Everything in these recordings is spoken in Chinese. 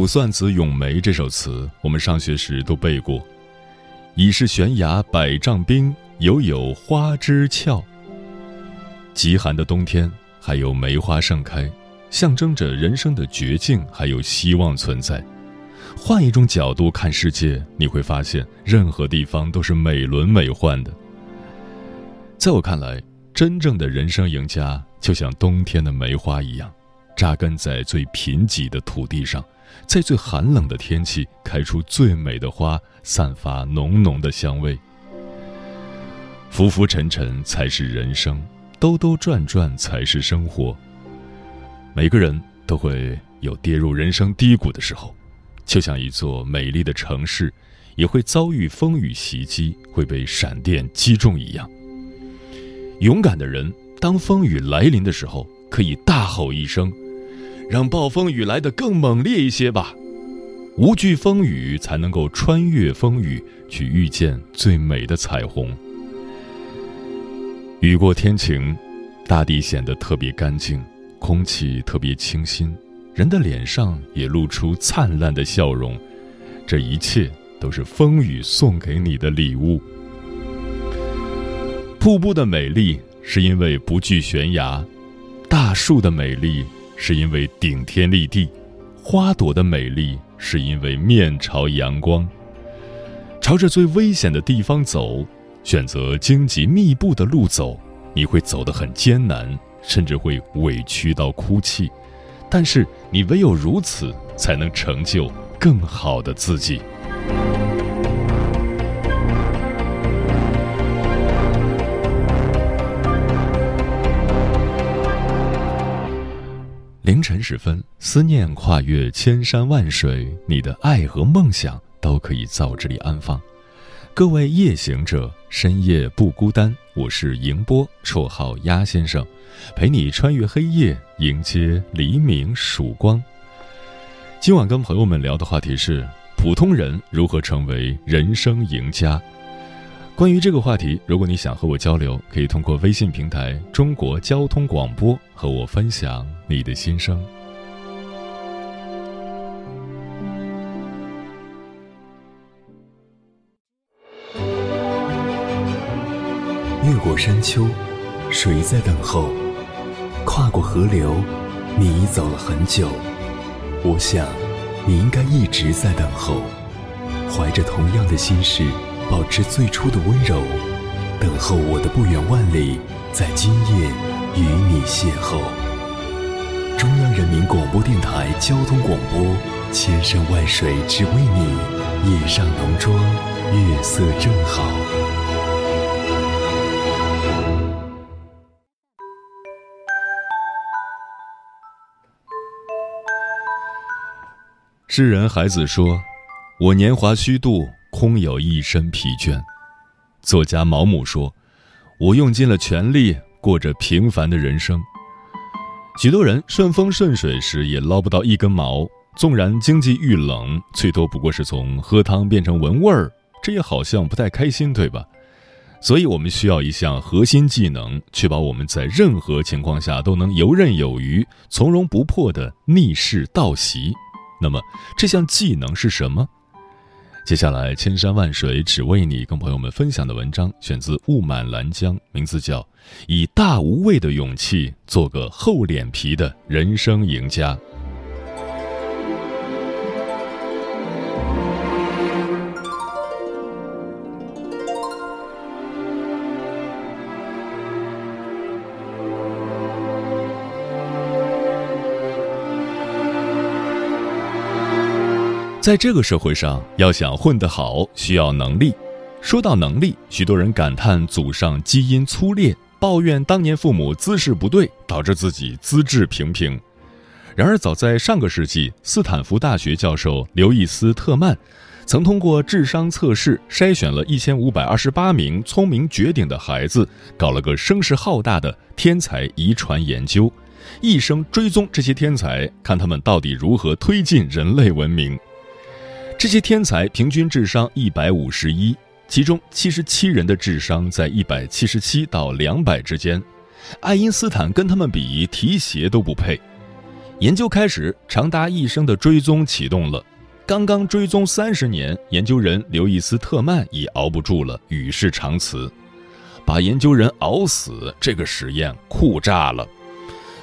卜算子·咏梅》这首词，我们上学时都背过。已是悬崖百丈冰，犹有花枝俏。极寒的冬天，还有梅花盛开，象征着人生的绝境还有希望存在。换一种角度看世界，你会发现任何地方都是美轮美奂的。在我看来，真正的人生赢家，就像冬天的梅花一样，扎根在最贫瘠的土地上。在最寒冷的天气开出最美的花，散发浓浓的香味。浮浮沉沉才是人生，兜兜转转才是生活。每个人都会有跌入人生低谷的时候，就像一座美丽的城市，也会遭遇风雨袭击，会被闪电击中一样。勇敢的人，当风雨来临的时候，可以大吼一声。让暴风雨来得更猛烈一些吧，无惧风雨，才能够穿越风雨，去遇见最美的彩虹。雨过天晴，大地显得特别干净，空气特别清新，人的脸上也露出灿烂的笑容。这一切都是风雨送给你的礼物。瀑布的美丽是因为不惧悬崖，大树的美丽。是因为顶天立地，花朵的美丽是因为面朝阳光。朝着最危险的地方走，选择荆棘密布的路走，你会走得很艰难，甚至会委屈到哭泣。但是你唯有如此，才能成就更好的自己。凌晨时分，思念跨越千山万水，你的爱和梦想都可以在这里安放。各位夜行者，深夜不孤单。我是迎波，绰号鸭先生，陪你穿越黑夜，迎接黎明曙光。今晚跟朋友们聊的话题是：普通人如何成为人生赢家。关于这个话题，如果你想和我交流，可以通过微信平台“中国交通广播”和我分享你的心声。越过山丘，谁在等候？跨过河流，你已走了很久。我想，你应该一直在等候，怀着同样的心事。保持最初的温柔，等候我的不远万里，在今夜与你邂逅。中央人民广播电台交通广播，千山万水只为你，夜上浓妆，月色正好。诗人孩子说：“我年华虚度。”空有一身疲倦，作家毛姆说：“我用尽了全力，过着平凡的人生。”许多人顺风顺水时也捞不到一根毛，纵然经济遇冷，最多不过是从喝汤变成闻味儿，这也好像不太开心，对吧？所以我们需要一项核心技能，确保我们在任何情况下都能游刃有余、从容不迫的逆势倒袭。那么，这项技能是什么？接下来，千山万水只为你，跟朋友们分享的文章选自雾满兰江，名字叫《以大无畏的勇气做个厚脸皮的人生赢家》。在这个社会上，要想混得好，需要能力。说到能力，许多人感叹祖上基因粗劣，抱怨当年父母姿势不对，导致自己资质平平。然而，早在上个世纪，斯坦福大学教授刘易斯·特曼曾通过智商测试筛选了一千五百二十八名聪明绝顶的孩子，搞了个声势浩大的天才遗传研究，一生追踪这些天才，看他们到底如何推进人类文明。这些天才平均智商一百五十一，其中七十七人的智商在一百七十七到两百之间。爱因斯坦跟他们比，提鞋都不配。研究开始，长达一生的追踪启动了。刚刚追踪三十年，研究人刘易斯特曼已熬不住了，与世长辞，把研究人熬死。这个实验酷炸了。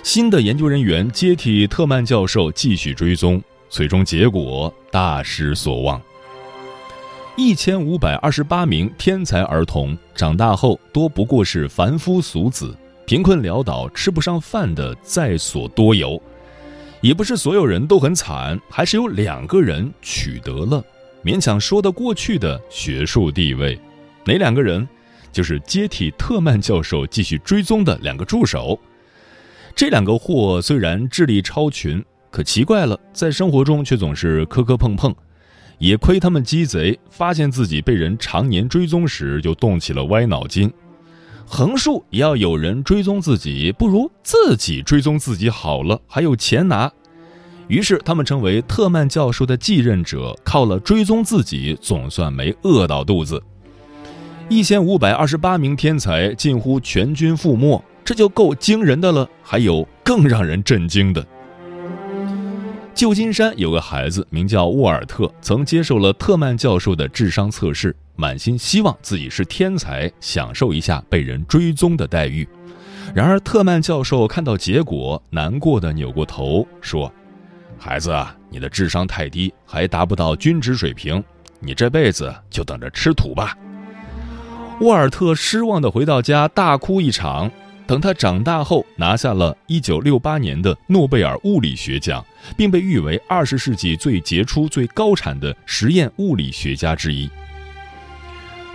新的研究人员接替特曼教授，继续追踪。最终结果大失所望。一千五百二十八名天才儿童长大后多不过是凡夫俗子，贫困潦倒、吃不上饭的在所多有。也不是所有人都很惨，还是有两个人取得了勉强说得过去的学术地位。哪两个人？就是接替特曼教授继续追踪的两个助手。这两个货虽然智力超群。可奇怪了，在生活中却总是磕磕碰碰，也亏他们鸡贼，发现自己被人常年追踪时，就动起了歪脑筋。横竖也要有人追踪自己，不如自己追踪自己好了，还有钱拿。于是他们成为特曼教授的继任者，靠了追踪自己，总算没饿到肚子。一千五百二十八名天才近乎全军覆没，这就够惊人的了。还有更让人震惊的。旧金山有个孩子名叫沃尔特，曾接受了特曼教授的智商测试，满心希望自己是天才，享受一下被人追踪的待遇。然而，特曼教授看到结果，难过的扭过头说：“孩子啊，你的智商太低，还达不到均值水平，你这辈子就等着吃土吧。”沃尔特失望的回到家，大哭一场。等他长大后，拿下了一九六八年的诺贝尔物理学奖，并被誉为二十世纪最杰出、最高产的实验物理学家之一。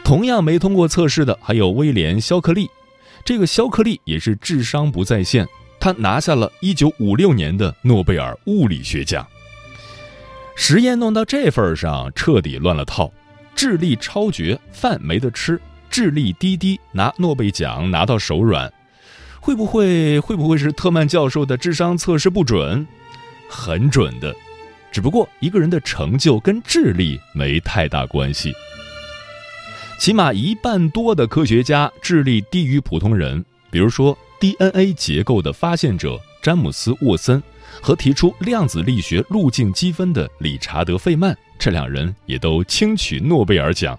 同样没通过测试的还有威廉·肖克利，这个肖克利也是智商不在线，他拿下了一九五六年的诺贝尔物理学奖。实验弄到这份上，彻底乱了套，智力超绝，饭没得吃；智力低低，拿诺贝尔奖拿到手软。会不会会不会是特曼教授的智商测试不准？很准的，只不过一个人的成就跟智力没太大关系。起码一半多的科学家智力低于普通人，比如说 DNA 结构的发现者詹姆斯·沃森和提出量子力学路径积分的理查德·费曼，这两人也都轻取诺贝尔奖。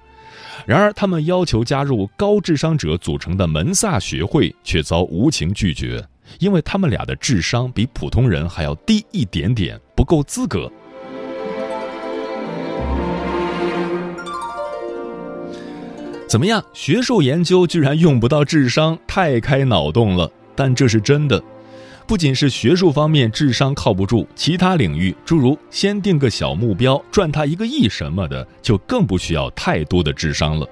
然而，他们要求加入高智商者组成的门萨学会，却遭无情拒绝，因为他们俩的智商比普通人还要低一点点，不够资格。怎么样？学术研究居然用不到智商，太开脑洞了。但这是真的。不仅是学术方面智商靠不住，其他领域，诸如先定个小目标赚他一个亿什么的，就更不需要太多的智商了。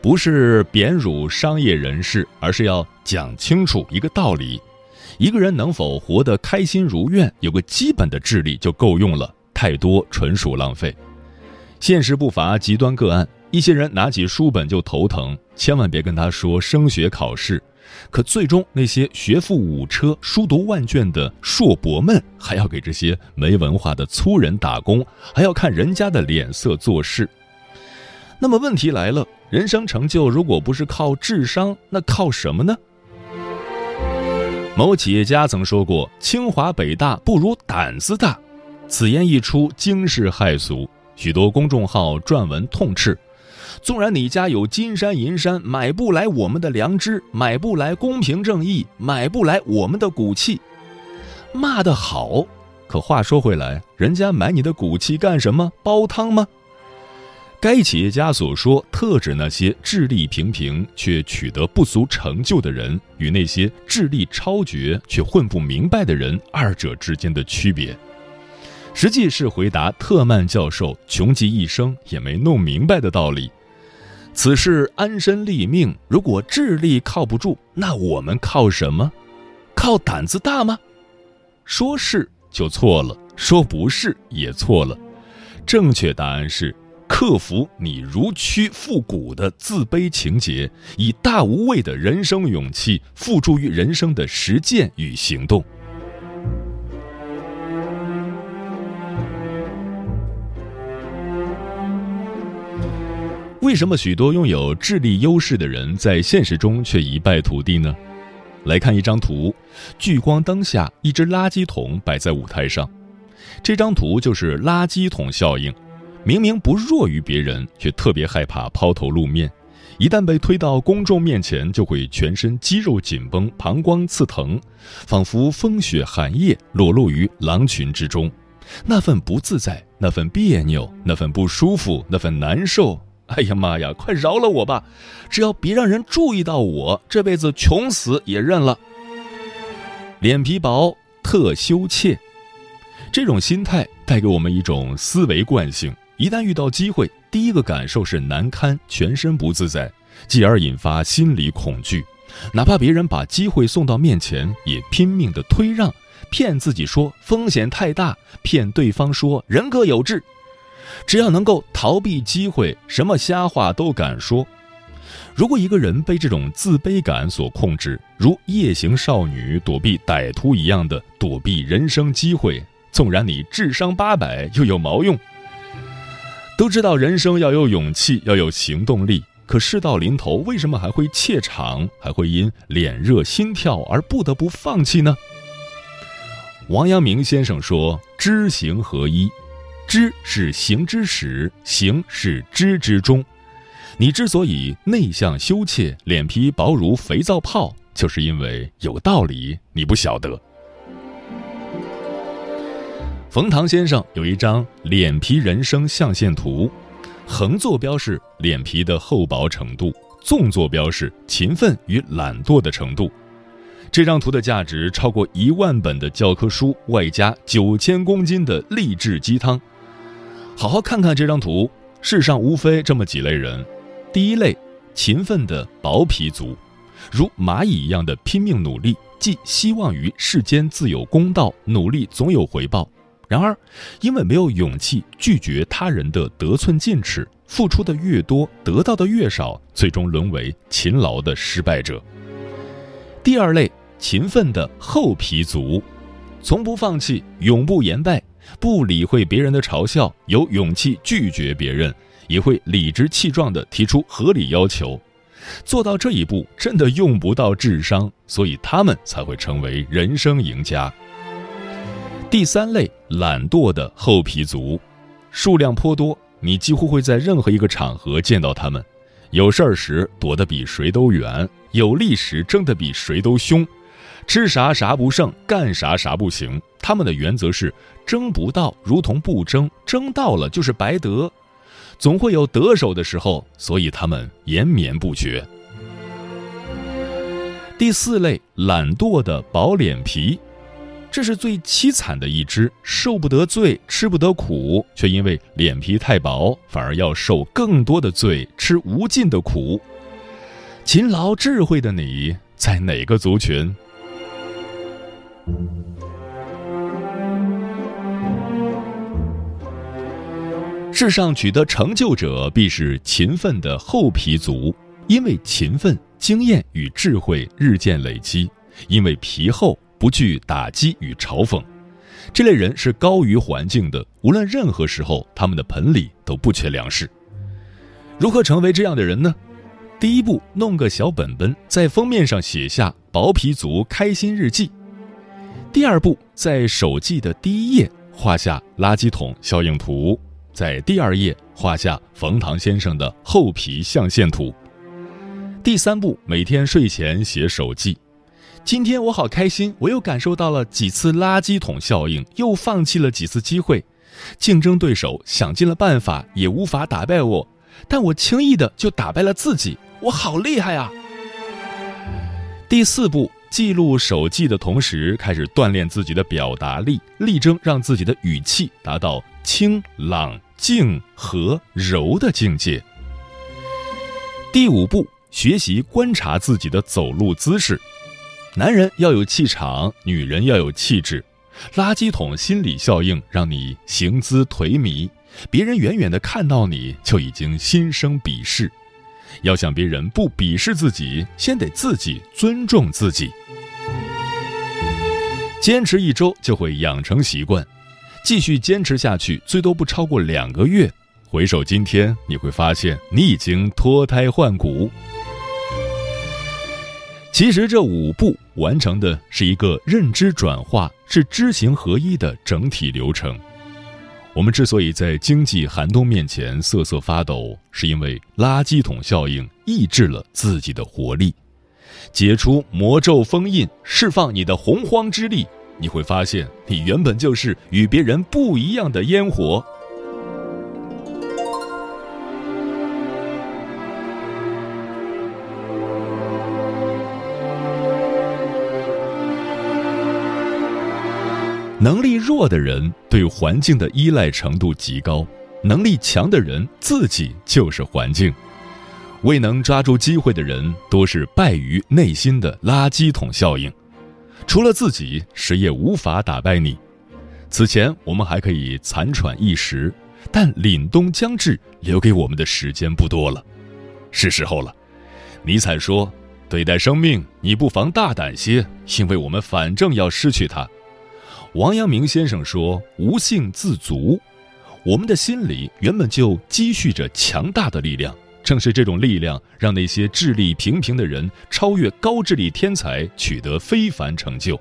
不是贬辱商业人士，而是要讲清楚一个道理：一个人能否活得开心如愿，有个基本的智力就够用了，太多纯属浪费。现实不乏极端个案，一些人拿起书本就头疼，千万别跟他说升学考试。可最终，那些学富五车、书读万卷的硕博们，还要给这些没文化的粗人打工，还要看人家的脸色做事。那么问题来了：人生成就如果不是靠智商，那靠什么呢？某企业家曾说过：“清华北大不如胆子大。”此言一出，惊世骇俗。许多公众号撰文痛斥：纵然你家有金山银山，买不来我们的良知，买不来公平正义，买不来我们的骨气。骂得好，可话说回来，人家买你的骨气干什么？煲汤吗？该企业家所说，特指那些智力平平却取得不俗成就的人，与那些智力超绝却混不明白的人二者之间的区别。实际是回答特曼教授穷极一生也没弄明白的道理。此事安身立命，如果智力靠不住，那我们靠什么？靠胆子大吗？说是就错了，说不是也错了。正确答案是。克服你如躯复骨的自卑情节，以大无畏的人生勇气付诸于人生的实践与行动。为什么许多拥有智力优势的人在现实中却一败涂地呢？来看一张图，聚光灯下一只垃圾桶摆在舞台上，这张图就是垃圾桶效应。明明不弱于别人，却特别害怕抛头露面。一旦被推到公众面前，就会全身肌肉紧绷、膀胱刺疼，仿佛风雪寒夜裸露于狼群之中。那份不自在，那份别扭，那份不舒服，那份难受。哎呀妈呀，快饶了我吧！只要别让人注意到我，这辈子穷死也认了。脸皮薄，特羞怯。这种心态带给我们一种思维惯性。一旦遇到机会，第一个感受是难堪，全身不自在，继而引发心理恐惧。哪怕别人把机会送到面前，也拼命的推让，骗自己说风险太大，骗对方说人各有志。只要能够逃避机会，什么瞎话都敢说。如果一个人被这种自卑感所控制，如夜行少女躲避歹徒一样的躲避人生机会，纵然你智商八百，又有毛用？都知道人生要有勇气，要有行动力。可事到临头，为什么还会怯场，还会因脸热心跳而不得不放弃呢？王阳明先生说：“知行合一，知是行之始，行是知之终。你之所以内向羞怯，脸皮薄如肥皂泡，就是因为有道理你不晓得。”冯唐先生有一张脸皮人生象限图，横坐标是脸皮的厚薄程度，纵坐标是勤奋与懒惰的程度。这张图的价值超过一万本的教科书，外加九千公斤的励志鸡汤。好好看看这张图，世上无非这么几类人：第一类，勤奋的薄皮族，如蚂蚁一样的拼命努力，寄希望于世间自有公道，努力总有回报。然而，因为没有勇气拒绝他人的得寸进尺，付出的越多，得到的越少，最终沦为勤劳的失败者。第二类，勤奋的厚皮族，从不放弃，永不言败，不理会别人的嘲笑，有勇气拒绝别人，也会理直气壮地提出合理要求。做到这一步，真的用不到智商，所以他们才会成为人生赢家。第三类懒惰的厚皮族，数量颇多，你几乎会在任何一个场合见到他们。有事儿时躲得比谁都远，有力时争得比谁都凶，吃啥啥不剩，干啥啥不行。他们的原则是争不到如同不争，争到了就是白得，总会有得手的时候，所以他们延绵不绝。第四类懒惰的薄脸皮。这是最凄惨的一只，受不得罪，吃不得苦，却因为脸皮太薄，反而要受更多的罪，吃无尽的苦。勤劳智慧的你在哪个族群？世上取得成就者必是勤奋的厚皮族，因为勤奋、经验与智慧日渐累积，因为皮厚。不惧打击与嘲讽，这类人是高于环境的。无论任何时候，他们的盆里都不缺粮食。如何成为这样的人呢？第一步，弄个小本本，在封面上写下“薄皮族开心日记”。第二步，在手记的第一页画下垃圾桶效应图。在第二页画下冯唐先生的厚皮象限图。第三步，每天睡前写手记。今天我好开心，我又感受到了几次垃圾桶效应，又放弃了几次机会。竞争对手想尽了办法，也无法打败我，但我轻易的就打败了自己，我好厉害啊！第四步。记录手记的同时，开始锻炼自己的表达力，力争让自己的语气达到清朗、静和柔的境界。第五步，学习观察自己的走路姿势。男人要有气场，女人要有气质。垃圾桶心理效应让你行姿颓靡，别人远远的看到你就已经心生鄙视。要想别人不鄙视自己，先得自己尊重自己。坚持一周就会养成习惯，继续坚持下去，最多不超过两个月。回首今天，你会发现你已经脱胎换骨。其实这五步完成的是一个认知转化，是知行合一的整体流程。我们之所以在经济寒冬面前瑟瑟发抖，是因为垃圾桶效应抑制了自己的活力。解除魔咒封印，释放你的洪荒之力，你会发现，你原本就是与别人不一样的烟火。能力弱的人对环境的依赖程度极高，能力强的人自己就是环境。未能抓住机会的人，多是败于内心的垃圾桶效应。除了自己，谁也无法打败你。此前我们还可以残喘一时，但凛冬将至，留给我们的时间不多了，是时候了。尼采说：“对待生命，你不妨大胆些，因为我们反正要失去它。”王阳明先生说：“无性自足。”我们的心里原本就积蓄着强大的力量。正是这种力量，让那些智力平平的人超越高智力天才，取得非凡成就；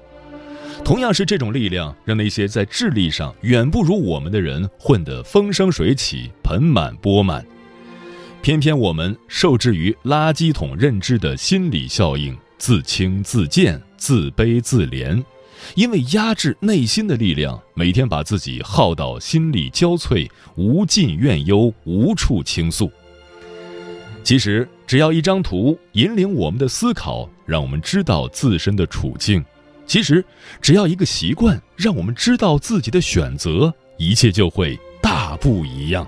同样是这种力量，让那些在智力上远不如我们的人混得风生水起、盆满钵满。偏偏我们受制于垃圾桶认知的心理效应，自轻自贱、自卑自怜，因为压制内心的力量，每天把自己耗到心力交瘁，无尽怨忧，无处倾诉。其实，只要一张图引领我们的思考，让我们知道自身的处境；其实，只要一个习惯让我们知道自己的选择，一切就会大不一样。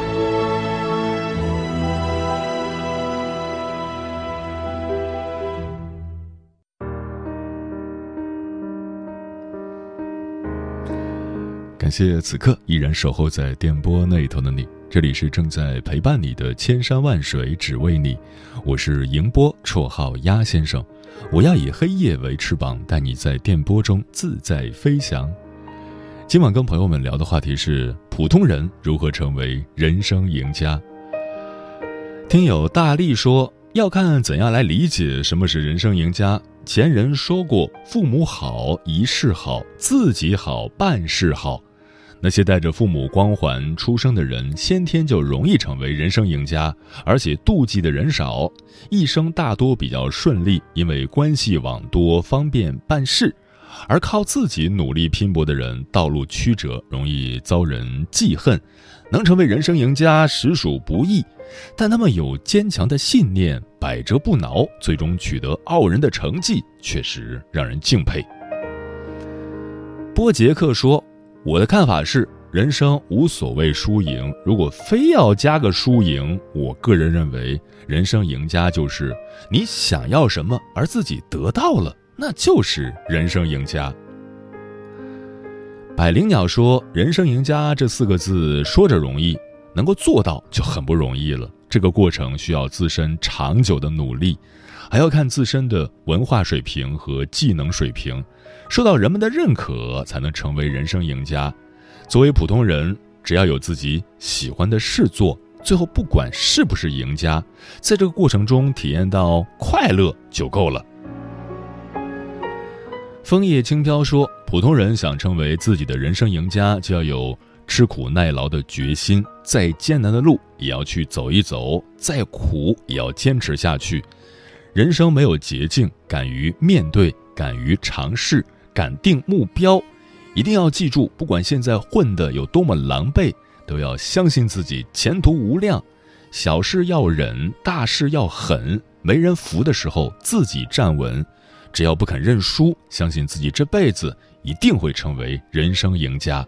谢此刻依然守候在电波那头的你，这里是正在陪伴你的千山万水只为你，我是迎波，绰号鸭先生，我要以黑夜为翅膀，带你在电波中自在飞翔。今晚跟朋友们聊的话题是普通人如何成为人生赢家。听友大力说，要看怎样来理解什么是人生赢家。前人说过，父母好，一世好；自己好，半世好。那些带着父母光环出生的人，先天就容易成为人生赢家，而且妒忌的人少，一生大多比较顺利，因为关系网多，方便办事。而靠自己努力拼搏的人，道路曲折，容易遭人记恨，能成为人生赢家实属不易。但他们有坚强的信念，百折不挠，最终取得傲人的成绩，确实让人敬佩。波杰克说。我的看法是，人生无所谓输赢。如果非要加个输赢，我个人认为，人生赢家就是你想要什么而自己得到了，那就是人生赢家。百灵鸟说：“人生赢家这四个字说着容易，能够做到就很不容易了。这个过程需要自身长久的努力，还要看自身的文化水平和技能水平，受到人们的认可，才能成为人生赢家。作为普通人，只要有自己喜欢的事做，最后不管是不是赢家，在这个过程中体验到快乐就够了。”枫叶轻飘说：“普通人想成为自己的人生赢家，就要有吃苦耐劳的决心。再艰难的路也要去走一走，再苦也要坚持下去。人生没有捷径，敢于面对，敢于尝试，敢定目标。一定要记住，不管现在混得有多么狼狈，都要相信自己前途无量。小事要忍，大事要狠。没人扶的时候，自己站稳。”只要不肯认输，相信自己这辈子一定会成为人生赢家。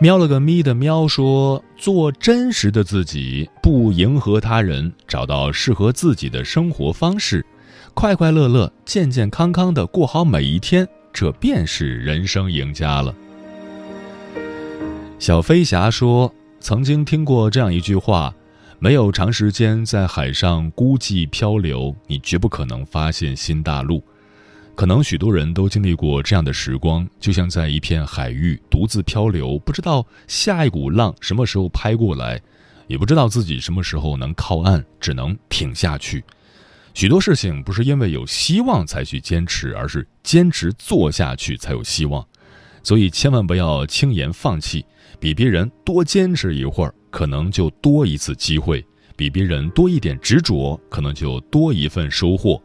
喵了个咪的喵说：“做真实的自己，不迎合他人，找到适合自己的生活方式，快快乐乐、健健康康的过好每一天，这便是人生赢家了。”小飞侠说：“曾经听过这样一句话。”没有长时间在海上孤寂漂流，你绝不可能发现新大陆。可能许多人都经历过这样的时光，就像在一片海域独自漂流，不知道下一股浪什么时候拍过来，也不知道自己什么时候能靠岸，只能挺下去。许多事情不是因为有希望才去坚持，而是坚持做下去才有希望。所以千万不要轻言放弃，比别人多坚持一会儿。可能就多一次机会，比别人多一点执着，可能就多一份收获。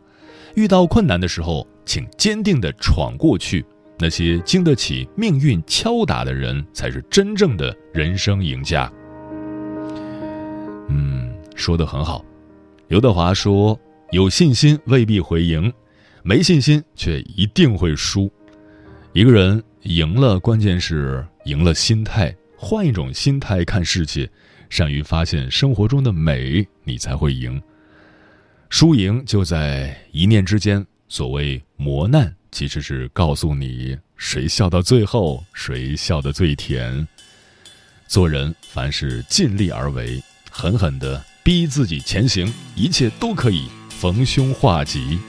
遇到困难的时候，请坚定地闯过去。那些经得起命运敲打的人，才是真正的人生赢家。嗯，说的很好。刘德华说：“有信心未必会赢，没信心却一定会输。一个人赢了，关键是赢了心态。”换一种心态看世界，善于发现生活中的美，你才会赢。输赢就在一念之间。所谓磨难，其实是告诉你谁笑到最后，谁笑得最甜。做人凡事尽力而为，狠狠地逼自己前行，一切都可以逢凶化吉。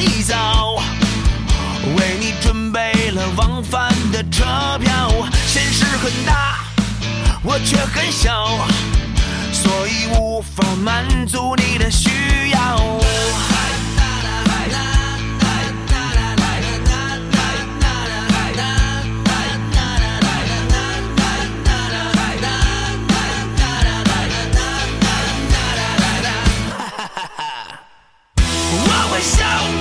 一早为你准备了往返的车票现实很大我却很小所以无法满足你的需要我会笑。